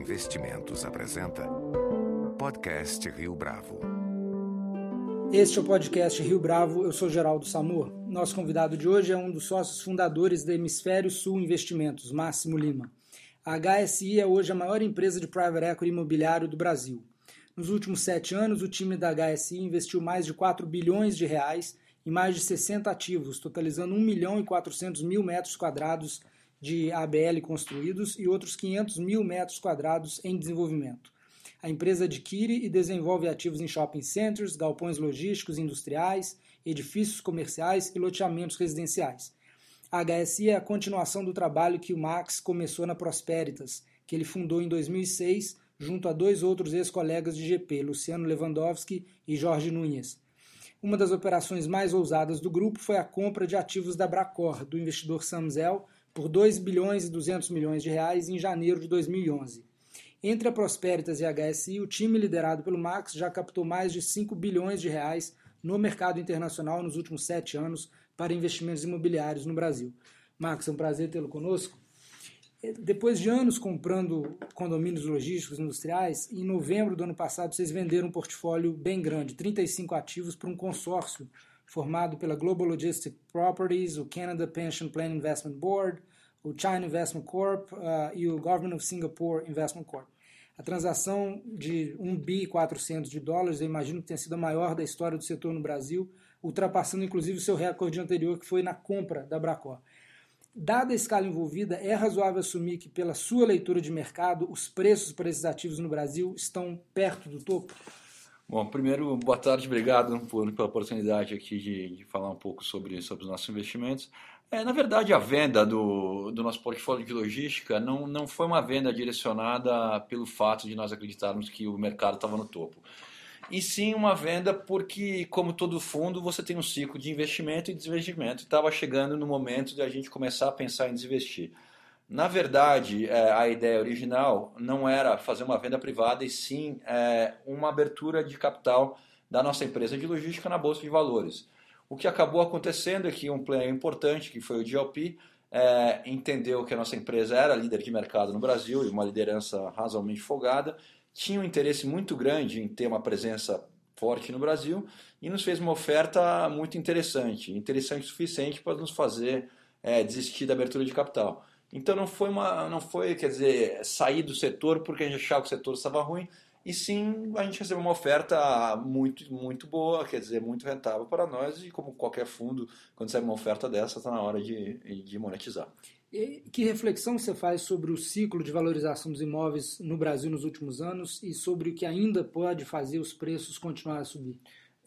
Investimentos apresenta Podcast Rio Bravo. Este é o podcast Rio Bravo, eu sou Geraldo Samor. Nosso convidado de hoje é um dos sócios fundadores da Hemisfério Sul Investimentos, Máximo Lima. A HSI é hoje a maior empresa de private equity imobiliário do Brasil. Nos últimos sete anos, o time da HSI investiu mais de 4 bilhões de reais em mais de 60 ativos, totalizando 1 milhão e 400 mil metros quadrados de ABL construídos e outros 500 mil metros quadrados em desenvolvimento. A empresa adquire e desenvolve ativos em shopping centers, galpões logísticos industriais, edifícios comerciais e loteamentos residenciais. A HSI é a continuação do trabalho que o Max começou na Prosperitas, que ele fundou em 2006 junto a dois outros ex-colegas de GP, Luciano Lewandowski e Jorge Nunes. Uma das operações mais ousadas do grupo foi a compra de ativos da Bracor, do investidor Samzel, por 2 bilhões e 200 milhões de reais em janeiro de 2011. Entre a Prosperitas e a HSI, o time liderado pelo Max já captou mais de 5 bilhões de reais no mercado internacional nos últimos sete anos para investimentos imobiliários no Brasil. Max, é um prazer tê-lo conosco. Depois de anos comprando condomínios logísticos industriais, em novembro do ano passado vocês venderam um portfólio bem grande, 35 ativos, para um consórcio formado pela Global Logistic Properties, o Canada Pension Plan Investment Board, o China Investment Corp uh, e o Government of Singapore Investment Corp. A transação de 1 bi 400 de dólares, eu imagino que tenha sido a maior da história do setor no Brasil, ultrapassando inclusive o seu recorde anterior, que foi na compra da Bracor. Dada a escala envolvida, é razoável assumir que, pela sua leitura de mercado, os preços para esses ativos no Brasil estão perto do topo? Bom, primeiro, boa tarde, obrigado por, pela oportunidade aqui de, de, falar um pouco sobre, sobre os nossos investimentos. É, na verdade, a venda do, do nosso portfólio de logística não, não foi uma venda direcionada pelo fato de nós acreditarmos que o mercado estava no topo. E sim uma venda porque, como todo fundo, você tem um ciclo de investimento e desinvestimento. Estava chegando no momento de a gente começar a pensar em desinvestir. Na verdade, é, a ideia original não era fazer uma venda privada, e sim é, uma abertura de capital da nossa empresa de logística na Bolsa de Valores. O que acabou acontecendo é que um player importante, que foi o GLP, é, entendeu que a nossa empresa era líder de mercado no Brasil e uma liderança razoavelmente folgada, tinha um interesse muito grande em ter uma presença forte no Brasil e nos fez uma oferta muito interessante, interessante o suficiente para nos fazer desistir da abertura de capital. Então não foi uma, não foi, quer dizer, sair do setor porque a gente achava que o setor estava ruim, e sim a gente recebeu uma oferta muito, muito boa, quer dizer, muito rentável para nós, e como qualquer fundo, quando sai uma oferta dessa, está na hora de, de monetizar. E que reflexão você faz sobre o ciclo de valorização dos imóveis no Brasil nos últimos anos e sobre o que ainda pode fazer os preços continuar a subir?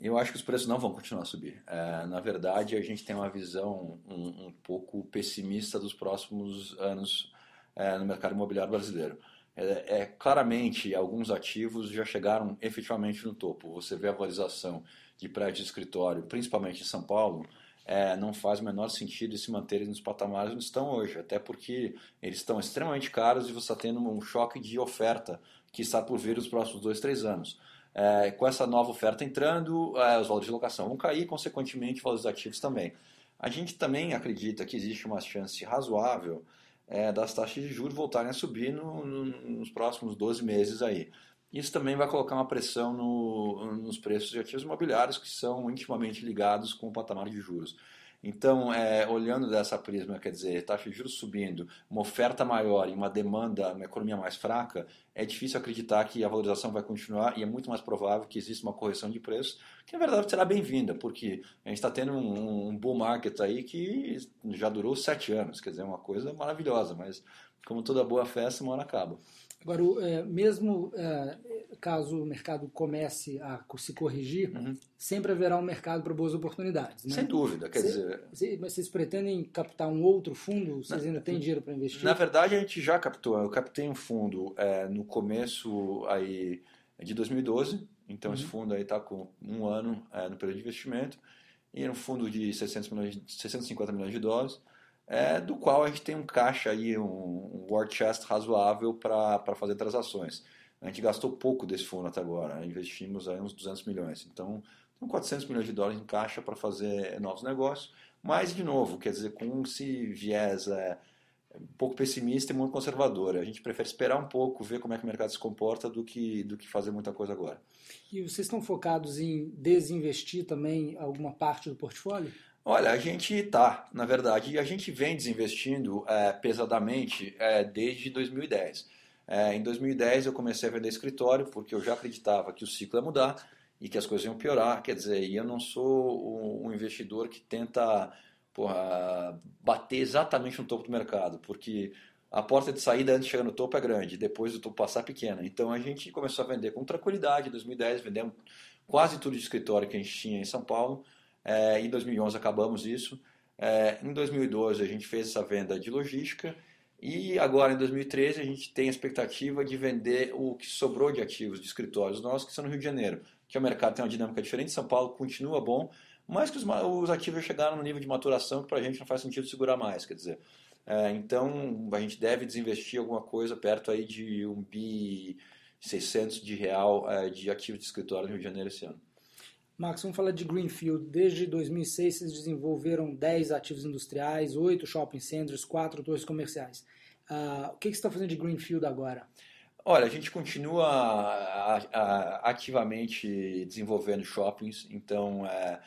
Eu acho que os preços não vão continuar a subir. É, na verdade, a gente tem uma visão um, um pouco pessimista dos próximos anos é, no mercado imobiliário brasileiro. É, é, claramente, alguns ativos já chegaram efetivamente no topo. Você vê a valorização de prédios de escritório, principalmente em São Paulo, é, não faz o menor sentido se manterem nos patamares onde estão hoje, até porque eles estão extremamente caros e você está tendo um choque de oferta que está por vir nos próximos dois, três anos. É, com essa nova oferta entrando, é, os valores de locação vão cair, consequentemente, os valores ativos também. A gente também acredita que existe uma chance razoável é, das taxas de juros voltarem a subir no, no, nos próximos 12 meses aí. Isso também vai colocar uma pressão no, nos preços de ativos imobiliários que são intimamente ligados com o patamar de juros. Então, é, olhando dessa prisma, quer dizer, taxa de juros subindo, uma oferta maior e uma demanda, uma economia mais fraca, é difícil acreditar que a valorização vai continuar e é muito mais provável que exista uma correção de preços, que na verdade será bem-vinda, porque a gente está tendo um, um bull market aí que já durou sete anos, quer dizer, é uma coisa maravilhosa, mas como toda boa festa, uma hora acaba. Agora, é, mesmo é, caso o mercado comece a se corrigir, uhum. sempre haverá um mercado para boas oportunidades. Né? Sem dúvida, quer Cê, dizer... Mas vocês pretendem captar um outro fundo? Vocês ainda têm dinheiro para investir? Na verdade, a gente já captou. Eu captei um fundo é, no começo aí de 2012, então uhum. esse fundo aí está com um ano é, no período de investimento, e era um fundo de 600 milhões, 650 milhões de dólares, é, do qual a gente tem um caixa aí, um, um war chest razoável para fazer transações. A gente gastou pouco desse fundo até agora, investimos aí uns 200 milhões. Então, tem 400 milhões de dólares em caixa para fazer novos negócios. Mas, de novo, quer dizer, com esse viés é, um pouco pessimista e muito conservadora. A gente prefere esperar um pouco, ver como é que o mercado se comporta do que, do que fazer muita coisa agora. E vocês estão focados em desinvestir também alguma parte do portfólio? Olha, a gente está, na verdade, a gente vem desinvestindo é, pesadamente é, desde 2010. É, em 2010 eu comecei a vender escritório porque eu já acreditava que o ciclo ia mudar e que as coisas iam piorar. Quer dizer, eu não sou um investidor que tenta porra, bater exatamente no topo do mercado, porque a porta de saída antes de chegar no topo é grande, depois do topo passar é pequena. Então a gente começou a vender com tranquilidade. Em 2010 vendemos quase tudo de escritório que a gente tinha em São Paulo. É, em 2011 acabamos isso. É, em 2012 a gente fez essa venda de logística e agora em 2013 a gente tem a expectativa de vender o que sobrou de ativos de escritórios nossos que são no Rio de Janeiro, que o mercado tem uma dinâmica diferente. São Paulo continua bom, mas que os, os ativos chegaram no nível de maturação que para a gente não faz sentido segurar mais, quer dizer. É, então a gente deve desinvestir alguma coisa perto aí de um bi 600 de real é, de ativos de escritório no Rio de Janeiro esse ano. Max, vamos falar de Greenfield. Desde 2006 vocês desenvolveram 10 ativos industriais, 8 shopping centers, 4 torres comerciais. Uh, o que, que você está fazendo de Greenfield agora? Olha, a gente continua a, a, ativamente desenvolvendo shoppings, então é,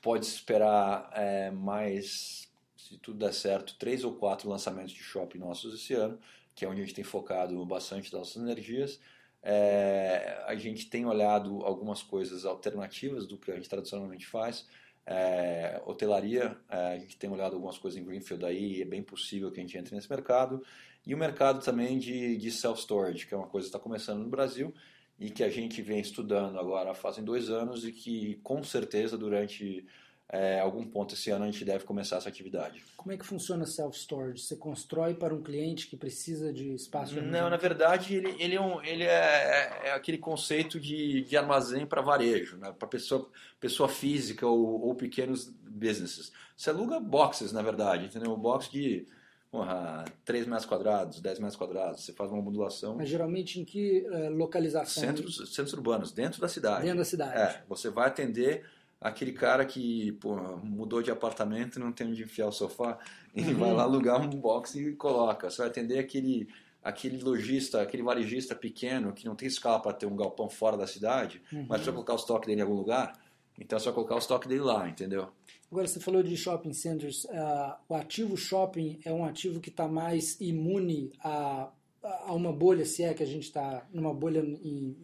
pode esperar é, mais, se tudo der certo, três ou quatro lançamentos de shopping nossos esse ano, que é onde a gente tem focado bastante das nossas energias. É, a gente tem olhado algumas coisas alternativas do que a gente tradicionalmente faz. É, hotelaria, é, a gente tem olhado algumas coisas em Greenfield aí, é bem possível que a gente entre nesse mercado. E o mercado também de, de self-storage, que é uma coisa que está começando no Brasil e que a gente vem estudando agora fazem dois anos e que com certeza durante é, algum ponto esse ano a gente deve começar essa atividade. Como é que funciona self-storage? Você constrói para um cliente que precisa de espaço de Não, na verdade ele, ele, é, um, ele é, é, aquele conceito de, de armazém para varejo, né? para pessoa, pessoa física ou, ou pequenos businesses. Você aluga boxes, na verdade, entendeu? Um box de porra, 3 metros quadrados, 10 metros quadrados, você faz uma modulação. Mas geralmente em que é, localização? Centros, centros urbanos, dentro da cidade. Dentro da cidade. É, você vai atender aquele cara que porra, mudou de apartamento e não tem onde enfiar o sofá, e uhum. vai lá alugar um box e coloca. Você vai atender aquele aquele lojista, aquele varejista pequeno que não tem escala para ter um galpão fora da cidade, uhum. mas precisa colocar o estoque dele em algum lugar, então é só colocar o estoque dele lá, entendeu? Agora, você falou de shopping centers. Uh, o ativo shopping é um ativo que está mais imune a, a uma bolha, se é que a gente está numa bolha em,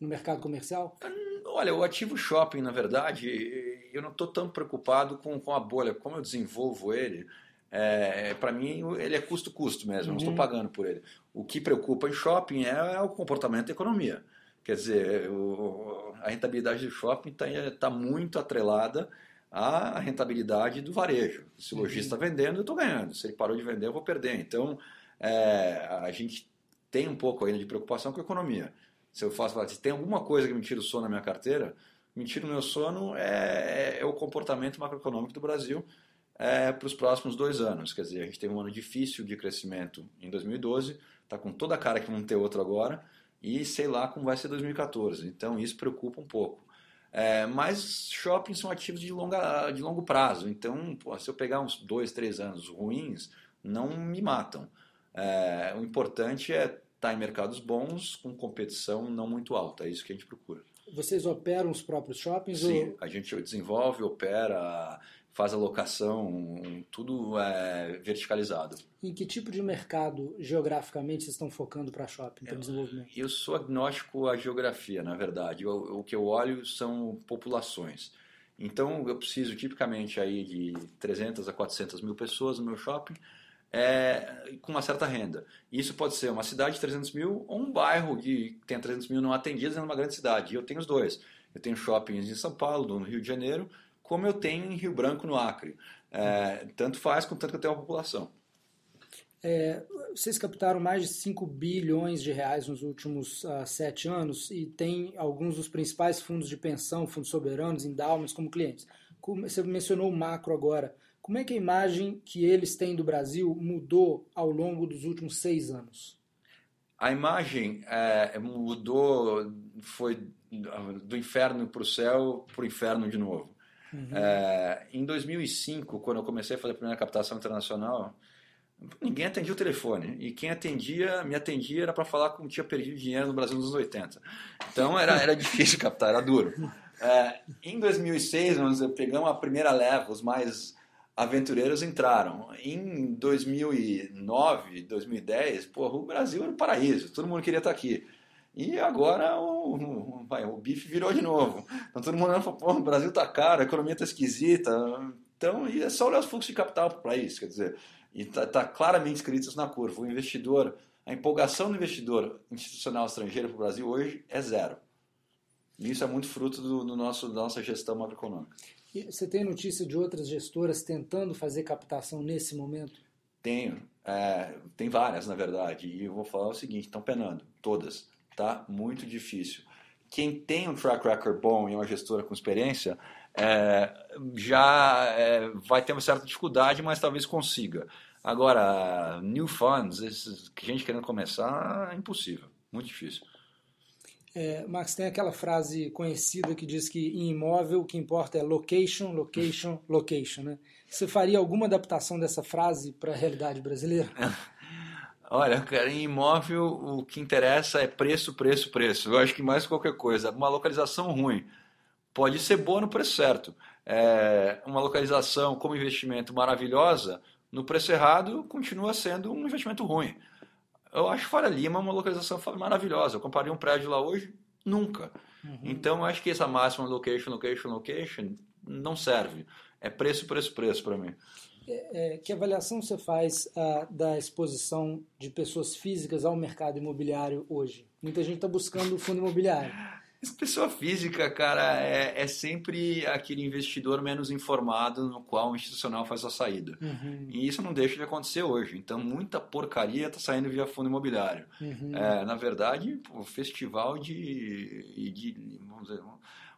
no mercado comercial? Olha, o ativo shopping, na verdade, eu não estou tão preocupado com, com a bolha. Como eu desenvolvo ele, é, para mim ele é custo-custo mesmo, uhum. não estou pagando por ele. O que preocupa em shopping é, é o comportamento da economia. Quer dizer, o, a rentabilidade do shopping está tá muito atrelada a rentabilidade do varejo. Se o lojista está vendendo, eu estou ganhando. Se ele parou de vender, eu vou perder. Então, é, a gente tem um pouco ainda de preocupação com a economia. Se eu faço, se tem alguma coisa que me tira o sono na minha carteira, me tira o meu sono é, é o comportamento macroeconômico do Brasil é, para os próximos dois anos. Quer dizer, a gente teve um ano difícil de crescimento em 2012, está com toda a cara que vamos ter outro agora, e sei lá como vai ser 2014. Então, isso preocupa um pouco. É, mas shoppings são ativos de, longa, de longo prazo, então pô, se eu pegar uns dois, três anos ruins, não me matam. É, o importante é em mercados bons, com competição não muito alta, é isso que a gente procura. Vocês operam os próprios shoppings? Sim, ou... a gente desenvolve, opera, faz a locação, tudo é verticalizado. Em que tipo de mercado geograficamente vocês estão focando para shopping, para desenvolvimento? Eu sou agnóstico à geografia, na verdade. o que eu olho são populações. Então eu preciso tipicamente aí de 300 a 400 mil pessoas no meu shopping é, com uma certa renda. Isso pode ser uma cidade de 300 mil ou um bairro que tem 300 mil não atendidos em uma grande cidade. E eu tenho os dois. Eu tenho shoppings em São Paulo, no Rio de Janeiro, como eu tenho em Rio Branco, no Acre. É, tanto faz, contanto que eu tenho uma população. É, vocês captaram mais de 5 bilhões de reais nos últimos uh, sete anos e tem alguns dos principais fundos de pensão, fundos soberanos, endowments como clientes. Você mencionou o macro agora. Como é que a imagem que eles têm do Brasil mudou ao longo dos últimos seis anos? A imagem é, mudou, foi do inferno para o céu, para o inferno de novo. Uhum. É, em 2005, quando eu comecei a fazer a primeira captação internacional, ninguém atendia o telefone. E quem atendia, me atendia era para falar como tinha perdido dinheiro no Brasil nos anos 80. Então era, era difícil captar, era duro. É, em 2006, nós pegamos a primeira leva, os mais aventureiros entraram. Em 2009, 2010, porra, o Brasil era um paraíso, todo mundo queria estar aqui. E agora o, o, o bife virou de novo. Então todo mundo falou, pô, o Brasil tá caro, a economia tá esquisita. Então, e é só olhar os fluxos de capital para isso, quer dizer, e está tá claramente escrito isso na curva. O investidor, a empolgação do investidor institucional estrangeiro para o Brasil hoje é zero. E isso é muito fruto do, do nosso, da nossa gestão macroeconômica. Você tem notícia de outras gestoras tentando fazer captação nesse momento? Tenho. É, tem várias, na verdade. E eu vou falar o seguinte: estão penando, todas. Tá muito difícil. Quem tem um track record bom e uma gestora com experiência é, já é, vai ter uma certa dificuldade, mas talvez consiga. Agora, new funds, esses, gente querendo começar, é impossível, muito difícil. É, Max, tem aquela frase conhecida que diz que em imóvel o que importa é location, location, location. Né? Você faria alguma adaptação dessa frase para a realidade brasileira? Olha, cara, em imóvel o que interessa é preço, preço, preço. Eu acho que mais qualquer coisa. Uma localização ruim pode ser boa no preço certo. É, uma localização como investimento maravilhosa, no preço errado, continua sendo um investimento ruim. Eu acho Faria Lima uma localização maravilhosa. Eu comparei um prédio lá hoje, nunca. Uhum. Então, eu acho que essa máxima location, location, location não serve. É preço, preço, preço para mim. É, é, que avaliação você faz uh, da exposição de pessoas físicas ao mercado imobiliário hoje? Muita gente está buscando fundo imobiliário. Pessoa física, cara, é, é, sempre aquele investidor menos informado no qual o institucional faz a saída. Uhum. E isso não deixa de acontecer hoje. Então, muita porcaria está saindo via fundo imobiliário. Uhum. É, na verdade, o festival de, de vamos dizer,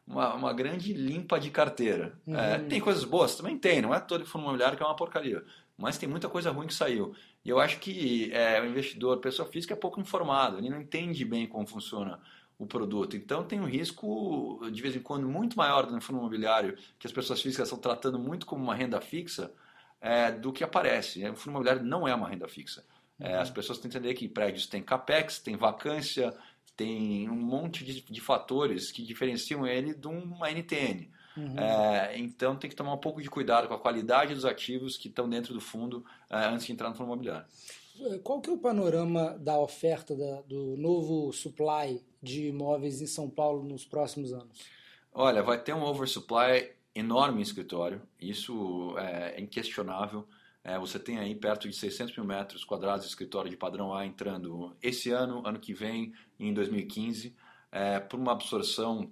uma, uma grande limpa de carteira. É, uhum. É, tem coisas boas? Também tem. Não é todo fundo imobiliário que é uma porcaria. Mas tem muita coisa ruim que saiu. E eu acho que é, o investidor, pessoa física, é pouco informado. Ele não entende bem como funciona o produto. Então tem um risco, de vez em quando, muito maior no fundo imobiliário, que as pessoas físicas estão tratando muito como uma renda fixa, é, do que aparece. O fundo imobiliário não é uma renda fixa. É, uhum. as pessoas têm que entender que prédios têm capex, tem vacância, tem um monte de, de fatores que diferenciam ele de uma NTN. Uhum. É, então tem que tomar um pouco de cuidado com a qualidade dos ativos que estão dentro do fundo é, antes de entrar no fundo imobiliário. Qual que é o panorama da oferta da, do novo supply de imóveis em São Paulo nos próximos anos? Olha, vai ter um oversupply enorme em escritório, isso é inquestionável. É, você tem aí perto de 600 mil metros quadrados de escritório de padrão A entrando esse ano, ano que vem, em 2015, é, por uma absorção,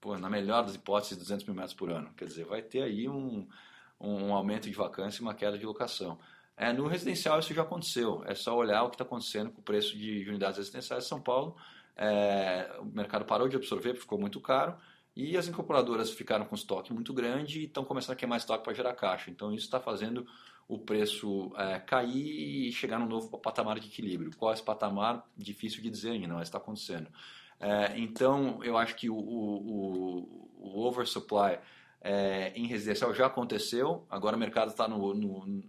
pô, na melhor das hipóteses, 200 mil metros por ano. Quer dizer, vai ter aí um, um aumento de vacância e uma queda de locação. É, no residencial isso já aconteceu, é só olhar o que está acontecendo com o preço de unidades residenciais em São Paulo. É, o mercado parou de absorver, ficou muito caro, e as incorporadoras ficaram com estoque muito grande e estão começando a queimar estoque para gerar caixa. Então isso está fazendo o preço é, cair e chegar num novo patamar de equilíbrio. Qual é esse patamar? Difícil de dizer ainda, mas está acontecendo. É, então eu acho que o, o, o oversupply é, em residencial já aconteceu, agora o mercado está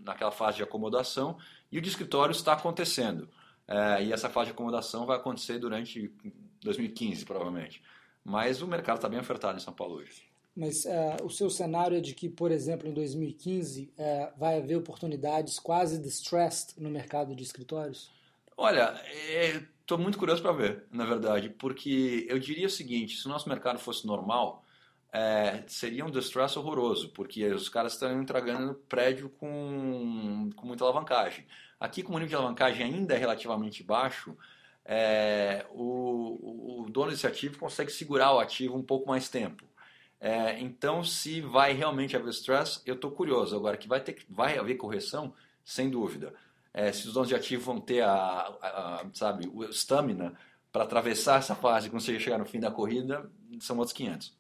naquela fase de acomodação e o de escritório está acontecendo. É, e essa fase de acomodação vai acontecer durante 2015, provavelmente. Mas o mercado está bem ofertado em São Paulo hoje. Mas é, o seu cenário é de que, por exemplo, em 2015 é, vai haver oportunidades quase distressed no mercado de escritórios? Olha, estou muito curioso para ver, na verdade, porque eu diria o seguinte: se o nosso mercado fosse normal, é, seria um distress horroroso, porque os caras estão entregando prédio com, com muita alavancagem. Aqui, como o nível de alavancagem ainda é relativamente baixo, é, o, o, dono desse ativo consegue segurar o ativo um pouco mais tempo. É, então, se vai realmente haver stress, eu estou curioso. Agora, que vai, ter, vai haver correção, sem dúvida. É, se os donos de ativo vão ter a, a, a sabe, o stamina para atravessar essa fase quando você chegar no fim da corrida, são outros 500.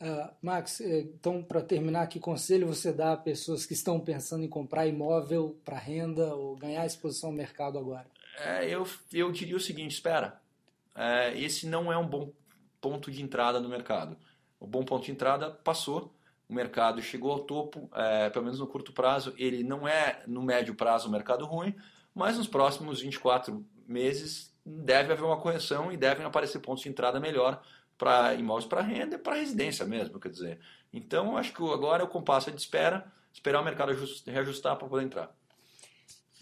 Uh, Max, eh, então, para terminar, que conselho você dá a pessoas que estão pensando em comprar imóvel para renda ou ganhar exposição ao mercado agora? É, eu, eu diria o seguinte: espera, é, esse não é um bom ponto de entrada no mercado. O bom ponto de entrada passou. O mercado chegou ao topo, é, pelo menos no curto prazo, ele não é no médio prazo um mercado ruim, mas nos próximos 24 meses deve haver uma correção e devem aparecer pontos de entrada melhor para imóveis para renda e para residência mesmo, quer dizer. Então, acho que agora é o compasso de espera, esperar o mercado reajustar para poder entrar.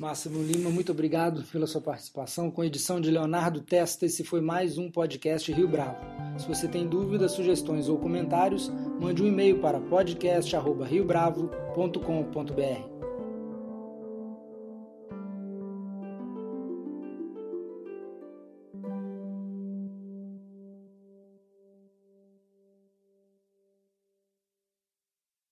Máximo Lima, muito obrigado pela sua participação. Com edição de Leonardo Testa, esse foi mais um podcast Rio Bravo. Se você tem dúvidas, sugestões ou comentários, mande um e-mail para podcast.riobravo.com.br.